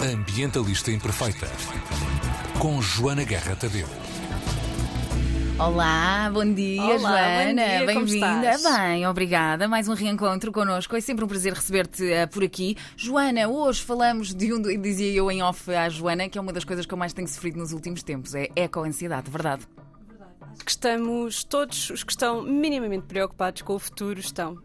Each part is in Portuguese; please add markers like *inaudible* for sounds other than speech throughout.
Ambientalista Imperfeita. Com Joana Guerra Tadeu. Olá, bom dia, Olá, Joana. Bem-vinda. Bem, obrigada. Mais um reencontro connosco. É sempre um prazer receber-te eh, por aqui. Joana, hoje falamos de um, dizia eu em off à Joana, que é uma das coisas que eu mais tenho sofrido nos últimos tempos, é eco-ansiedade, verdade? que estamos, todos os que estão minimamente preocupados com o futuro estão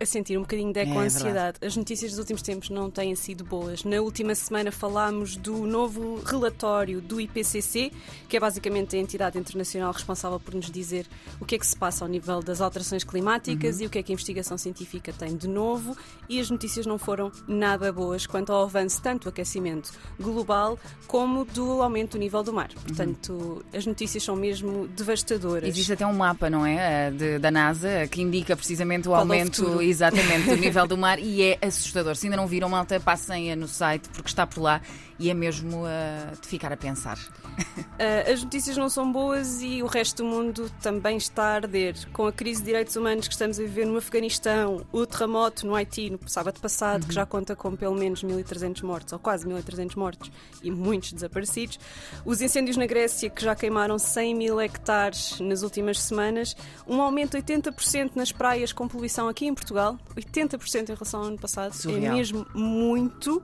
a sentir um bocadinho de É eco-ansiedade. As notícias dos últimos tempos não têm sido boas. Na última semana falámos do novo relatório do IPCC, que é basicamente a entidade internacional responsável por nos dizer o que é que se passa ao nível das alterações climáticas e o que é que a investigação científica tem de novo. E as notícias não foram nada boas quanto ao avanço tanto do aquecimento global como do aumento do nível do mar. Portanto, as notícias são mesmo devastadoras. Existe até um mapa, não é? eh, de- da NASA que indica precisamente o Qual é aumento? Exatamente do nível do mar e é assustador. Se ainda não viram, malta, passem no site porque está por lá e é mesmo eh, de ficar a pensar. Uh, as notícias não são boas e o resto do mundo também está a arder. Com a crise de direitos humanos que estamos a viver no Afeganistão, o terremoto no Haiti no sábado passado, que já conta com pelo menos 1.300 mortos, ou quase 1.300 mortos, e muitos desaparecidos. Os incêndios na Grécia, que já queimaram 100 mil hectares nas últimas semanas. Um aumento de 80% nas praias com poluição aqui em Portugal. 80% em relação ao ano passado. Surreal. É mesmo muito.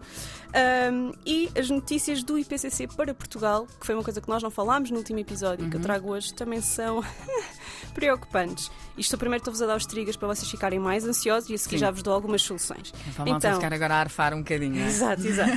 Um, e as notícias do IPCC para Portugal, que foi uma coisa que nós não falámos no último episódio, que eu trago hoje, também são *laughs* preocupantes. Isto primeiro estou-vos a dar os triggers para vocês ficarem mais ansiosos e a seguir Sim. já vos dou algumas soluções. A malta ficar agora a arfar um bocadinho. é? Exato, exato.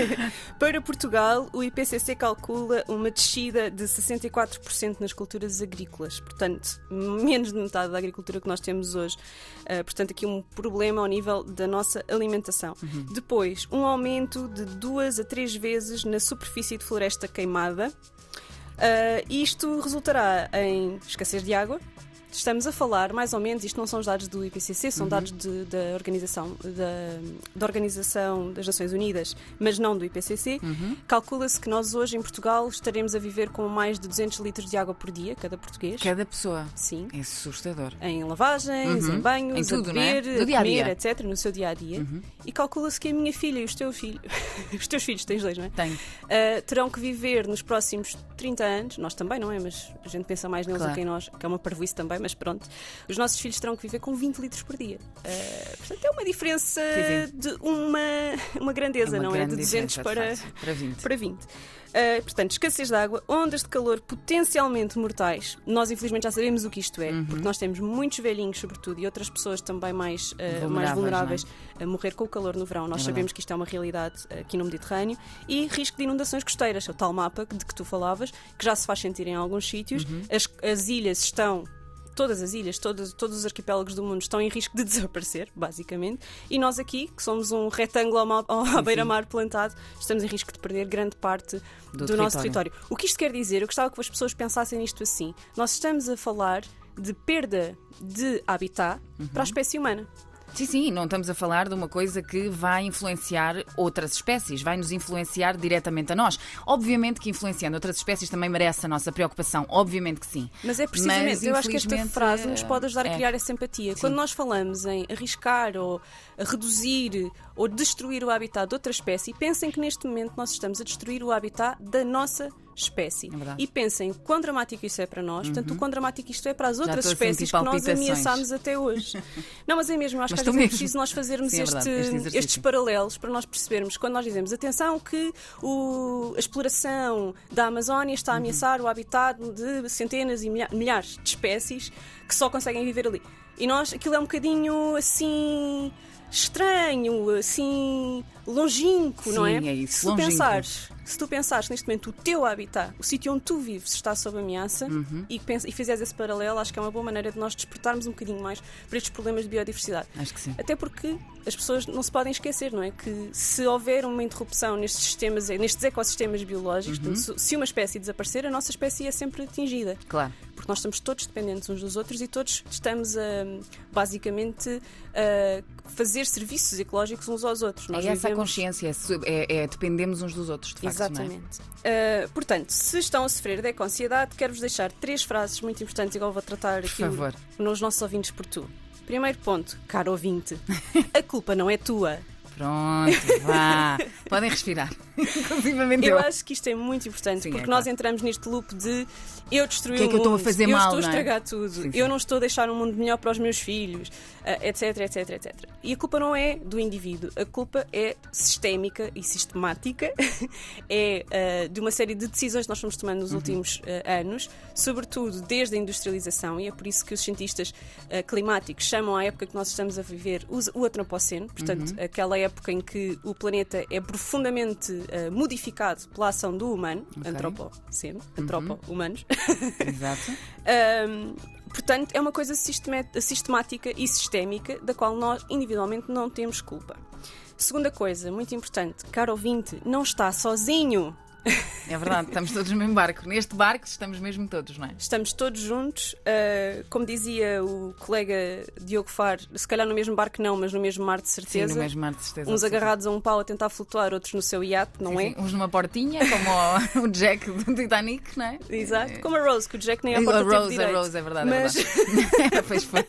*laughs* Para Portugal, o IPCC calcula uma descida de 64% nas culturas agrícolas, portanto, menos de metade da agricultura que nós temos hoje. Uh, portanto, aqui um problema ao nível da nossa alimentação. Depois, um aumento de duas a três vezes na superfície de floresta queimada. Uh, isto resultará em escassez de água. Estamos a falar, mais ou menos, isto não são os dados do IPCC, são dados de- da, organização, da, da Organização das Nações Unidas, mas não do IPCC. Calcula-se que nós hoje em Portugal estaremos a viver com mais de 200 litros de água por dia, cada português. Cada pessoa. Sim. É assustador. Em lavagens, Uhum. em banhos, Em tudo, a é? beber, Do a dia a dia. comer, etc., no seu dia a dia. E calcula-se que a minha filha e os teus filhos, *laughs* os teus filhos, tens dois, não é? Tem. Uh, terão que viver nos próximos 30 anos, nós também, não é? Mas a gente pensa mais neles Claro. do que em nós, que é uma parvoíce também, mas pronto. Os nossos filhos terão que viver com 20 litros por dia. Uh, portanto, é uma diferença de uma, uma grandeza, uma não é? grande De 200 diferença, para, para 20. para 20. Uh, portanto, escassez de água, ondas de calor potencialmente mortais. Nós, infelizmente, já sabemos o que isto é, porque nós temos muitos velhinhos, sobretudo, e outras pessoas também mais, uh, mais Vulneráveis, vulneráveis a morrer com o calor no verão. Nós É sabemos que isto é uma realidade aqui no Mediterrâneo. E risco de inundações costeiras, o tal mapa de que tu falavas, que já se faz sentir em alguns sítios. As, as ilhas estão. Todas as ilhas, todos, todos os arquipélagos do mundo estão em risco de *laughs* desaparecer, basicamente. E nós aqui, que somos um retângulo à beira-mar plantado, estamos em risco de perder grande parte Do do, nosso território. território. O que isto quer dizer? Eu gostava que as pessoas pensassem nisto assim. Nós estamos a falar de perda de habitat para a espécie humana. Sim, sim, não estamos a falar de uma coisa que vai influenciar outras espécies, vai nos influenciar diretamente a nós. Obviamente que influenciando outras espécies também merece a nossa preocupação, obviamente que sim. Mas é precisamente, Mas, eu acho que esta frase nos pode ajudar é. a criar essa empatia. Quando nós falamos em arriscar ou reduzir ou destruir o habitat de outra espécie, pensem que neste momento nós estamos a destruir o habitat da nossa espécie. É verdade. Uhum. e pensem quão dramático isso é para nós, portanto, o quão dramático isto é para as outras espécies que nós ameaçámos até hoje. *laughs* Não, mas é mesmo, acho Mas que às vezes é preciso nós fazermos Sim, é este- verdade, este estes paralelos para nós percebermos quando nós dizemos atenção que o- a exploração da Amazónia está a Uhum. ameaçar o habitat de centenas e milha- milhares de espécies que só conseguem viver ali. E nós, aquilo é um bocadinho assim estranho, assim longínquo, não é? Sim, é isso, Se tu longínquo. pensares, se tu pensares que neste momento o teu habitat, o sítio onde tu vives, está sob ameaça Uhum. e, pens- e fizeres esse paralelo, acho que é uma boa maneira de nós despertarmos um bocadinho mais para estes problemas de biodiversidade. Acho que sim. Até porque as pessoas não se podem esquecer, não é? Que se houver uma interrupção nestes sistemas, nestes ecossistemas biológicos, Uhum. portanto, se se uma espécie desaparecer, a nossa espécie é sempre atingida. Claro. Porque nós estamos todos dependentes uns dos outros e todos estamos a, basicamente, a fazer serviços ecológicos uns aos outros. Nós é essa a vivemos- consciência, é, é- é dependemos uns dos outros, de facto. é? Exatamente. Uh, portanto, se estão a sofrer de eco-ansiedade, quero-vos deixar três frases muito importantes, igual vou tratar aqui nos nossos ouvintes por tu. Primeiro ponto, caro ouvinte, *laughs* a culpa não é tua. Pronto, vá. Podem respirar. *laughs* Inclusivamente Eu eu. acho que isto é muito importante, Sim, porque é nós claro. entramos neste loop de eu destruí O que é o que eu estou a fazer eu mal, estou a é? estragar tudo, Sim, sim. eu não estou a deixar um mundo melhor para os meus filhos, ah, etc, etc, etc. E a culpa não é do indivíduo, a culpa é sistémica e sistemática, *laughs* é ah, de uma série de decisões que nós fomos tomando Uhum. nos últimos ah, anos, sobretudo desde a industrialização, e é por isso que os cientistas ah, climáticos chamam a época que nós estamos a viver os- o Antropoceno, portanto, Uhum. aquela época em que o planeta é profundamente ah, modificado pela ação do humano, antropoceno, antropo-humanos. Exato. *laughs* Ahm, portanto, é uma coisa sistemática e sistémica da qual nós individualmente não temos culpa. Segunda coisa, muito importante, caro ouvinte, não está sozinho. *laughs* É verdade, estamos todos no mesmo barco. Neste barco estamos mesmo todos, não é? Estamos todos juntos, ah, como dizia o colega Diogo Faro, se calhar no mesmo barco não, mas no mesmo mar de Sim, certeza. no mesmo mar de certeza. Uns agarrados a um pau a tentar flutuar, outros no seu iate, não Sim, é? sim. Uns numa portinha, como *laughs* o, Jack do Titanic, não é? Exato, como a Rose, que o Jack nem A à porta teve Rose, a. Rose, é verdade. Mas- É verdade. *laughs* pois foi.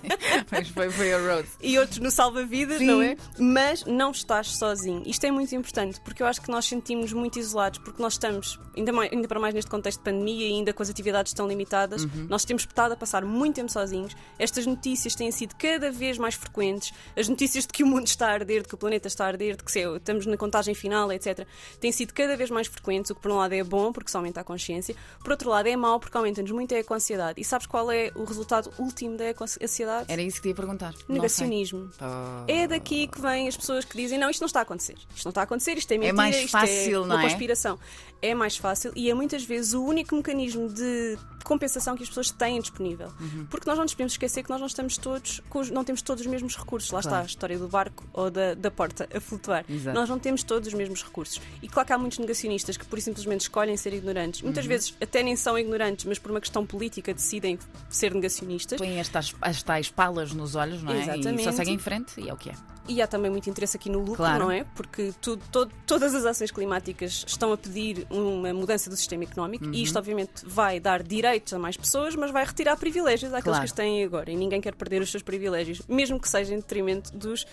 Pois foi, foi a Rose. *laughs* e outros no salva-vidas, Sim. não é? Mas não estás sozinho. Isto é muito importante porque eu acho que nós sentimos muito isolados, porque nós estamos, ainda, mais, ainda para mais neste contexto de pandemia e ainda com as atividades tão limitadas, Uhum. nós temos estado a passar muito tempo sozinhos. Estas notícias têm sido cada vez mais frequentes. As notícias de que o mundo está a arder, de que o planeta está a arder, de que sei eu, estamos na contagem final, etc., têm sido cada vez mais frequentes, o que por um lado é bom, porque se aumenta a consciência, por outro lado é mau, porque aumenta-nos muito a eco-ansiedade. E sabes qual é o resultado último da eco-ansiedade? Era isso que ia perguntar. Negacionismo. Oh. É daqui que vêm as pessoas que dizem: não, isto não está a acontecer. Isto não está a acontecer, isto é mentira, mais isto fácil, é não uma é? conspiração. É mais fácil e é muitas vezes o único mecanismo de compensação que as pessoas têm disponível. Uhum. Porque nós não nos podemos esquecer que nós não estamos todos, não temos todos os mesmos recursos. Lá Claro. está a história do barco ou da, da porta a flutuar. Exato. Nós não temos todos os mesmos recursos. E claro que há muitos negacionistas que por e simplesmente escolhem ser ignorantes. Uhum. Muitas vezes até nem são ignorantes, mas por uma questão política decidem ser negacionistas. Põem estas, as tais palas nos olhos, não é? E Exatamente. só seguem em frente e é o que é. E há também muito interesse aqui no lucro, Claro. não é? Porque tu- to- todas as ações climáticas estão a pedir uma mudança do sistema económico Uhum. e isto, obviamente, vai dar direitos a mais pessoas, mas vai retirar privilégios àqueles Claro. que têm agora. E ninguém quer perder os seus privilégios, mesmo que seja em detrimento dos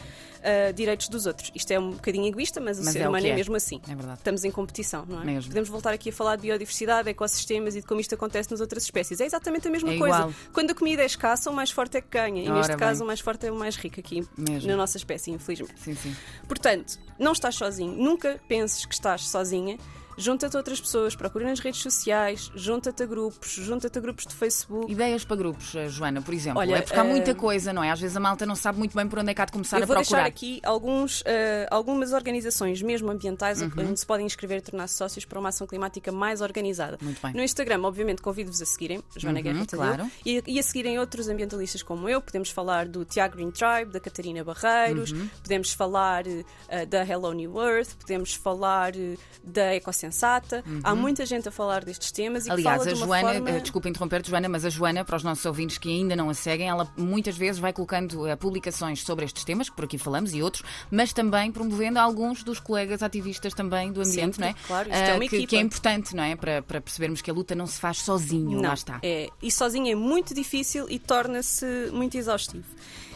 ah, direitos dos outros. Isto é um bocadinho egoísta, mas o Mas ser é o humano que é é. mesmo assim. É verdade. Estamos em competição, não é? Mesmo. Podemos voltar aqui a falar de biodiversidade, ecossistemas e de como isto acontece nas outras espécies. É exatamente a mesma É coisa. igual. Quando a comida é escassa, o mais forte é que ganha. E Ora neste bem. caso, o mais forte é o mais rico aqui Mesmo. na nossa espécie, infelizmente. Sim, sim. Portanto, não estás sozinho. Nunca penses que estás sozinha. Junta-te a outras pessoas, procura nas redes sociais, junta-te a grupos, junta-te a grupos de Facebook. Ideias para grupos, eh, Joana, por exemplo. Olha, é porque há muita eh, coisa, não é? Às vezes a malta não sabe muito bem por onde é que há de começar Eu a vou procurar. deixar aqui alguns, eh, algumas organizações, mesmo ambientais, Uhum. onde se podem inscrever e tornar-se sócios para uma ação climática mais organizada. Muito bem. No Instagram, obviamente, convido-vos a seguirem, Joana Uhum, Guerra claro. e, e a seguirem outros ambientalistas como eu. Podemos falar do Tiago Green Tribe, da Catarina Barreiros, Uhum. podemos falar eh, da Hello New Earth, podemos falar eh, da Ecosensata. Há muita gente a falar destes temas e Uhum. Aliás, a Joana, forma... eh, desculpa interromper-te, Joana, mas a Joana, para os nossos ouvintes que ainda não a seguem, ela muitas vezes vai colocando eh, publicações sobre estes temas, que por aqui falamos, e outros, mas também promovendo alguns dos colegas ativistas também do ambiente, Sempre, não é? claro, isto é Eh, uma que, equipa. que é importante, não é? Para, para percebermos que a luta não se faz sozinho, Não, lá está. É, e sozinho é muito difícil e torna-se muito exaustivo.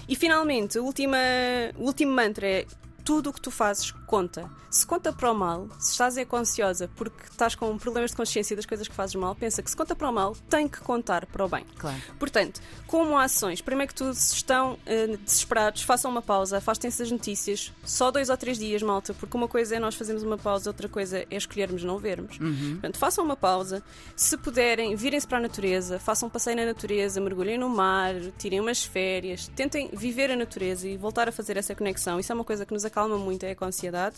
E finalmente, o último mantra é tudo o que tu fazes conta. Se conta para o mal, se estás eco-ansiosa porque estás com problemas de consciência das coisas que fazes mal, pensa que se conta para o mal, tem que contar para o bem. Claro. Portanto, como ações, primeiro que tudo, se estão eh, desesperados, façam uma pausa, afastem-se das notícias, só dois ou três dias, malta, porque uma coisa é nós fazermos uma pausa, outra coisa é escolhermos não vermos. Portanto, façam uma pausa, se puderem, virem-se para a natureza, façam um passeio na natureza, mergulhem no mar, tirem umas férias, tentem viver a natureza e voltar a fazer essa conexão. Isso é uma coisa que nos acalma muito, é com a ansiedade.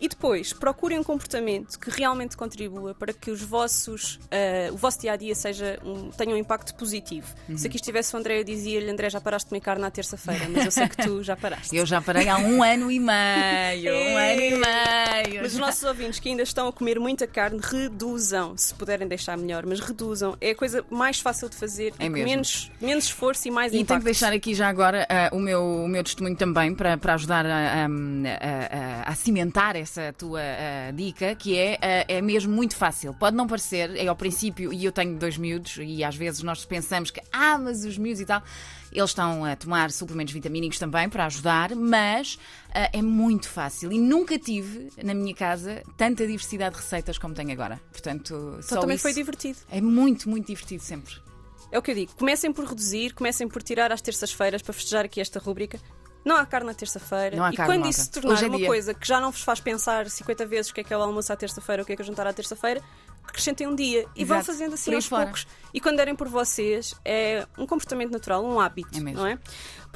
E depois, procurem um comportamento que realmente contribua para que os vossos, eh, o vosso dia a dia seja um, tenha um impacto positivo. Se aqui estivesse o André, eu dizia-lhe: André, já paraste de comer carne na terça-feira, mas eu sei que tu já paraste. Eu já parei há um ano e meio. Um ano e *laughs* meio. Mas os nossos ouvintes que ainda estão a comer muita carne, reduzam, se puderem deixar melhor, mas reduzam. É a coisa mais fácil de fazer É menos, menos esforço e mais E tenho impacto. que deixar aqui já agora ah, o, meu, o meu testemunho também para, para ajudar a, a- a- a cimentar essa tua ah, dica, que é, ah, é mesmo muito fácil. Pode não parecer, é ao princípio, e eu tenho dois miúdos, e às vezes nós pensamos que, ah, mas os miúdos e tal. Eles estão a tomar suplementos vitamínicos também para ajudar, mas ah, é muito fácil e nunca tive na minha casa tanta diversidade de receitas como tenho agora. Portanto, Então só também foi divertido. é muito, muito divertido sempre. É o que eu digo. Comecem por reduzir, comecem por tirar às terças-feiras para festejar aqui esta rúbrica. Não há carne na terça-feira. E carne, quando malta. isso se tornar é uma dia. coisa que já não vos faz pensar 50 vezes o que é que é o almoço à terça-feira, o que é que é o jantar à terça-feira, acrescentem um dia e vão Exato. fazendo assim Por aos fora. poucos. E quando derem por vocês, é um comportamento natural, um hábito, É não é?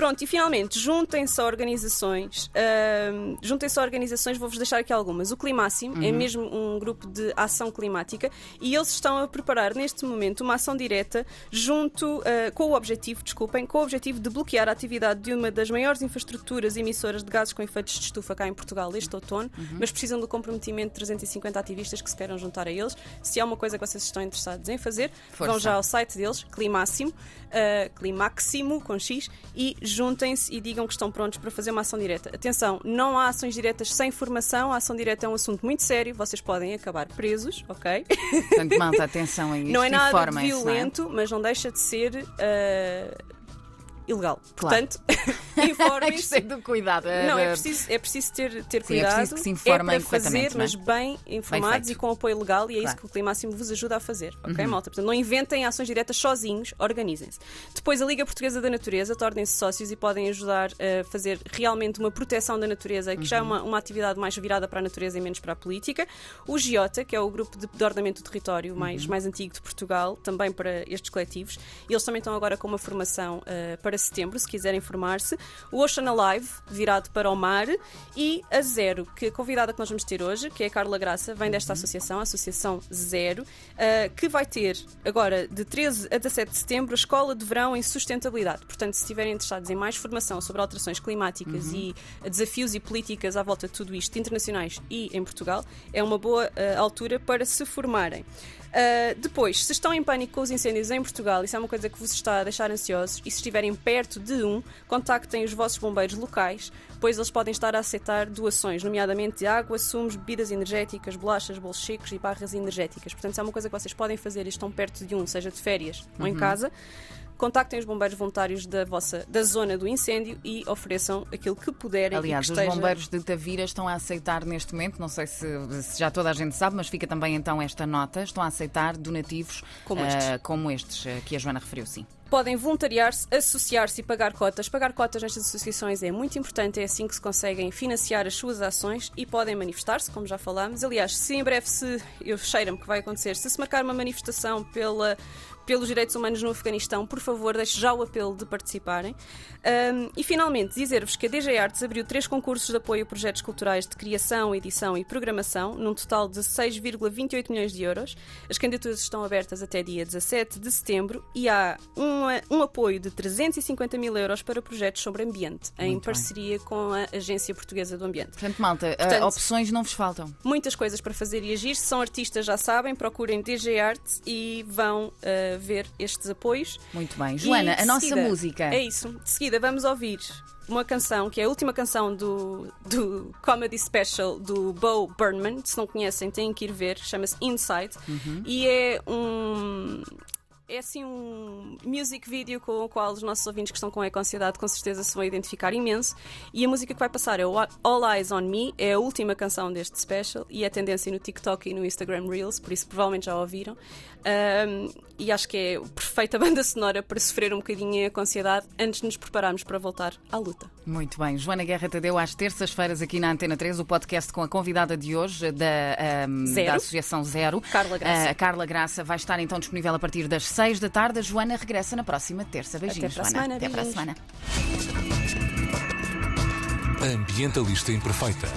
Pronto, e finalmente, juntem-se a organizações. ahm, juntem-se a organizações, vou-vos deixar aqui algumas. O Climáximo Uhum. é mesmo um grupo de ação climática e eles estão a preparar neste momento uma ação direta junto ah, com o objetivo, desculpem, com o objetivo de bloquear a atividade de uma das maiores infraestruturas emissoras de gases com efeitos de estufa cá em Portugal este outono, Uhum. mas precisam do comprometimento de 350 ativistas que se queiram juntar a eles. Se há uma coisa que vocês estão interessados em fazer, Força. vão já ao site deles, Climáximo, uh, Climáximo com X, e juntem-se e digam que estão prontos para fazer uma ação direta. Atenção, não há ações diretas sem formação, a ação direta é um assunto muito sério, vocês podem acabar presos, ok? Portanto, malta, atenção a isto. não é nada de informem-se, não é? violento, mas não deixa de ser uh, ilegal. Claro. Portanto, *laughs* *laughs* informem-se. Do cuidado. Não, é eh, preciso, é preciso ter, ter Sim, é cuidado. preciso que se informem é para fazer, é? mas bem informados feito. e com apoio legal, e é isso Claro. Uhum. que o Climáximo vos ajuda a fazer, ok, malta? Portanto, não inventem ações diretas sozinhos, organizem-se. Depois, a Liga Portuguesa da Natureza, tornem-se sócios e podem ajudar a fazer realmente uma proteção da natureza, que já é Uhum. uma, uma atividade mais virada para a natureza e menos para a política. O Giota, que é o grupo de, de ordenamento do território mais, Uhum. mais antigo de Portugal, também para estes coletivos. E eles também estão agora com uma formação eh, para setembro, se quiserem formar-se. O Ocean Alive, virado para o mar. E a Zero, que a convidada que nós vamos ter hoje, que é a Carla Graça, vem desta associação, a Associação Zero, eh, que vai ter agora de 13 a 17 de setembro a Escola de Verão em Sustentabilidade. Portanto, se estiverem interessados em mais formação sobre alterações climáticas e desafios e políticas à volta de tudo isto, internacionais e em Portugal, é uma boa eh, altura para se formarem. Uh, depois, se estão em pânico com os incêndios em Portugal, isso é uma coisa que vos está a deixar ansiosos, e se estiverem perto de um, contactem os vossos bombeiros locais, pois eles podem estar a aceitar doações, nomeadamente de água, sumos, bebidas energéticas, bolachas, bolos secos e barras energéticas. Portanto, isso é uma coisa que vocês podem fazer e estão perto de um, seja de férias ou em casa. Contactem os bombeiros voluntários da vossa da zona do incêndio e ofereçam aquilo que puderem. Aliás, que os esteja- bombeiros de Tavira estão a aceitar neste momento, não sei se, se já toda a gente sabe, mas fica também então esta nota, estão a aceitar donativos Como estes. como estes ah, que a Joana referiu, sim. Podem voluntariar-se, associar-se e pagar cotas. Pagar cotas nestas associações é muito importante, é assim que se conseguem financiar as suas ações e podem manifestar-se, como já falámos. Aliás, se em breve se, eu cheiro-me que vai acontecer, se se marcar uma manifestação pela, pelos direitos humanos no Afeganistão, por favor, deixe já o apelo de participarem. Ahm, e finalmente, dizer-vos que a DG Artes abriu três concursos de apoio a projetos culturais de criação, edição e programação, num total de 6,28 milhões de euros. As candidaturas estão abertas até dia 17 de setembro e há um, um apoio de 350 mil euros para projetos sobre ambiente, em Muito bem. parceria com a Agência Portuguesa do Ambiente. Portanto, malta, ah, Portanto- opções não vos faltam. Muitas coisas para fazer e agir. Se são artistas, já sabem, procurem DG Arts e vão ah, ver estes apoios. Muito bem. Joana, a nossa seguida- música. É isso. De seguida vamos ouvir uma canção que é a última canção do, do Comedy Special do Bo Burnham. Se não conhecem, têm que ir ver. Chama-se Inside. Uhum. E é um. É assim um music video com o qual os nossos ouvintes que estão com eco-ansiedade com certeza se vão identificar imenso. E a música que vai passar é All Eyes on Me, é a última canção deste special e é tendência no TikTok e no Instagram Reels, por isso provavelmente já ouviram. Um, e acho que é a perfeita banda sonora para sofrer um bocadinho com ansiedade antes de nos prepararmos para voltar à luta. Muito bem. Joana Guerra Tadeu, às terças-feiras aqui na Antena 3, o podcast com a convidada de hoje da, Zero. da Associação Zero. Carla Graça. Ah, a Carla Graça vai estar então disponível a partir das 6 da tarde. A Joana regressa na próxima terça. Beijinhos, para a Joana. semana, Até para a beijinhos. semana. Ambientalista Imperfeita.